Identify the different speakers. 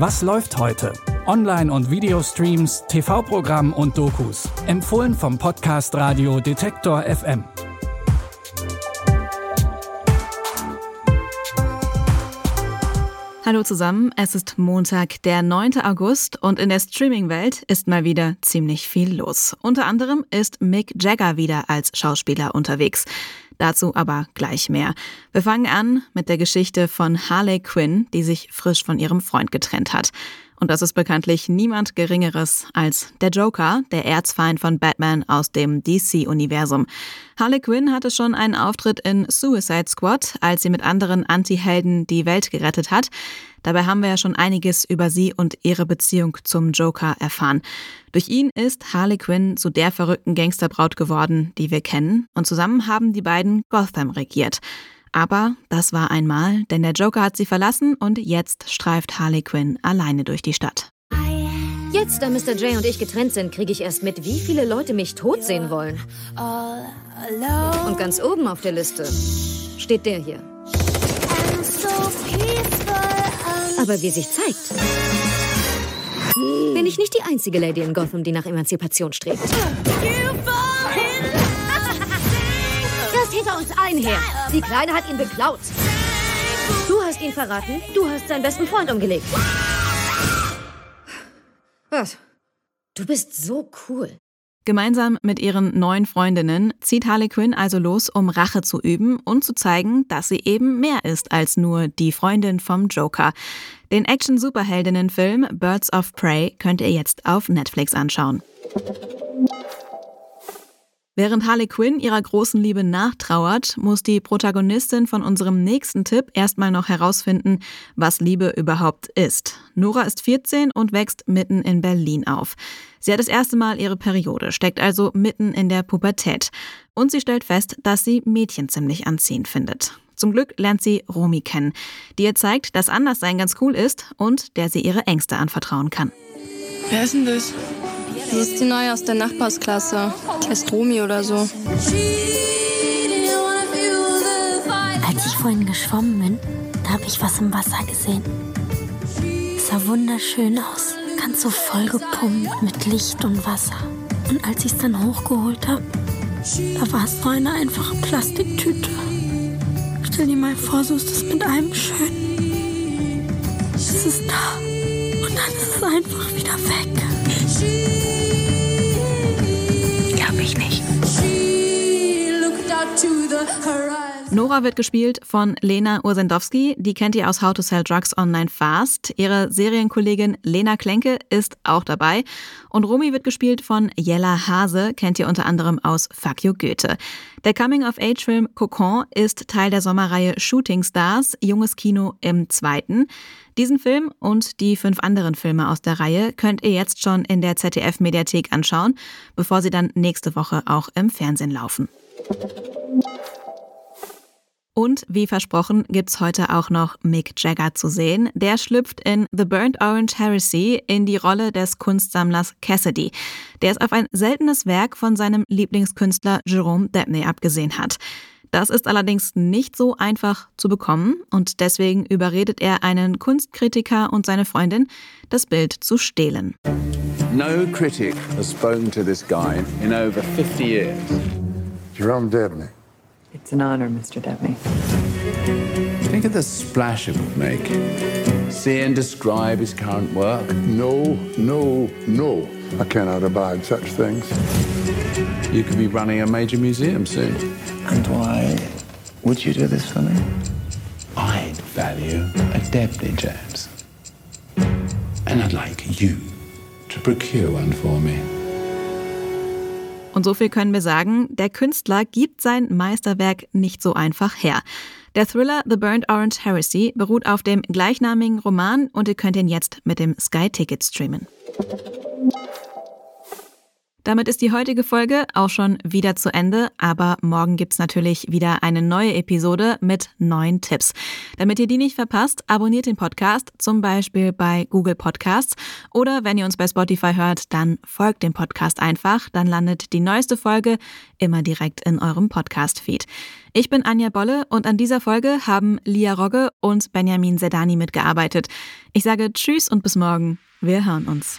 Speaker 1: Was läuft heute? Online- und Videostreams, TV-Programm und Dokus. Empfohlen vom Podcast Radio Detektor FM.
Speaker 2: Hallo zusammen, es ist Montag, der 9. August und in der Streaming-Welt ist mal wieder ziemlich viel los. Unter anderem ist Mick Jagger wieder als Schauspieler unterwegs. Dazu aber gleich mehr. Wir fangen an mit der Geschichte von Harley Quinn, die sich frisch von ihrem Freund getrennt hat. Und das ist bekanntlich niemand Geringeres als der Joker, der Erzfeind von Batman aus dem DC-Universum. Harley Quinn hatte schon einen Auftritt in Suicide Squad, als sie mit anderen Anti-Helden die Welt gerettet hat. Dabei haben wir ja schon einiges über sie und ihre Beziehung zum Joker erfahren. Durch ihn ist Harley Quinn zu der verrückten Gangsterbraut geworden, die wir kennen, und zusammen haben die beiden Gotham regiert. Aber das war einmal, denn der Joker hat sie verlassen und jetzt streift Harley Quinn alleine durch die Stadt.
Speaker 3: Jetzt, da Mr. J und ich getrennt sind, kriege ich erst mit, wie viele Leute mich tot sehen wollen. Und ganz oben auf der Liste steht der hier. Aber wie sich zeigt, bin ich nicht die einzige Lady in Gotham, die nach Emanzipation strebt. Allen her. Die Kleine hat ihn beklaut. Du hast ihn verraten. Du hast seinen besten Freund umgelegt. Was? Du bist so cool.
Speaker 2: Gemeinsam mit ihren neuen Freundinnen zieht Harley Quinn also los, um Rache zu üben und zu zeigen, dass sie eben mehr ist als nur die Freundin vom Joker. Den Action-Superheldinnen-Film Birds of Prey könnt ihr jetzt auf Netflix anschauen. Während Harley Quinn ihrer großen Liebe nachtrauert, muss die Protagonistin von unserem nächsten Tipp erstmal noch herausfinden, was Liebe überhaupt ist. Nora ist 14 und wächst mitten in Berlin auf. Sie hat das erste Mal ihre Periode, steckt also mitten in der Pubertät. Und sie stellt fest, dass sie Mädchen ziemlich anziehend findet. Zum Glück lernt sie Romy kennen, die ihr zeigt, dass Anderssein ganz cool ist und der sie ihre Ängste anvertrauen kann.
Speaker 4: Wer ist denn das?
Speaker 5: Sie ist die Neue aus der Nachbarsklasse. Heißt Romi oder so. Als
Speaker 6: ich vorhin geschwommen bin, da habe ich was im Wasser gesehen. Es sah wunderschön aus. Ganz so vollgepumpt mit Licht und Wasser. Und als ich es dann hochgeholt habe, da war es nur eine einfache Plastiktüte. Stell dir mal vor, so ist es mit einem schön. Es ist da. Und dann ist es einfach wieder weg.
Speaker 2: Nora wird gespielt von Lena Ursendowski. Die kennt ihr aus How to Sell Drugs Online Fast. Ihre Serienkollegin Lena Klenke ist auch dabei. Und Romy wird gespielt von Jella Hase, kennt ihr unter anderem aus Fuck You Goethe. Der Coming-of-Age-Film Cocon ist Teil der Sommerreihe Shooting Stars, junges Kino im zweiten. Diesen Film und die fünf anderen Filme aus der Reihe könnt ihr jetzt schon in der ZDF-Mediathek anschauen, bevor sie dann nächste Woche auch im Fernsehen laufen. Und wie versprochen gibt's heute auch noch Mick Jagger zu sehen. Der schlüpft in The Burnt Orange Heresy in die Rolle des Kunstsammlers Cassidy, der es auf ein seltenes Werk von seinem Lieblingskünstler Jerome Debney abgesehen hat. Das ist allerdings nicht so einfach zu bekommen und deswegen überredet er einen Kunstkritiker und seine Freundin, das Bild zu stehlen.
Speaker 7: No critic has spoken to this guy in over 50 years.
Speaker 8: Jerome Debney.
Speaker 9: It's an honor, Mr. Debney.
Speaker 7: Think of the splash it would make. See and describe his current work.
Speaker 8: No, no, no. I cannot abide such things.
Speaker 7: You could be running a major museum soon.
Speaker 10: And why would you do this for me?
Speaker 7: I'd value a Debney, James. And I'd like you to procure one for me.
Speaker 2: Und so viel können wir sagen, der Künstler gibt sein Meisterwerk nicht so einfach her. Der Thriller The Burnt Orange Heresy beruht auf dem gleichnamigen Roman und ihr könnt ihn jetzt mit dem Sky Ticket streamen. Damit ist die heutige Folge auch schon wieder zu Ende, aber morgen gibt's natürlich wieder eine neue Episode mit neuen Tipps. Damit ihr die nicht verpasst, abonniert den Podcast, zum Beispiel bei Google Podcasts oder wenn ihr uns bei Spotify hört, dann folgt dem Podcast einfach, dann landet die neueste Folge immer direkt in eurem Podcast-Feed. Ich bin Anja Bolle und an dieser Folge haben Lia Rogge und Benjamin Sedani mitgearbeitet. Ich sage Tschüss und bis morgen. Wir hören uns.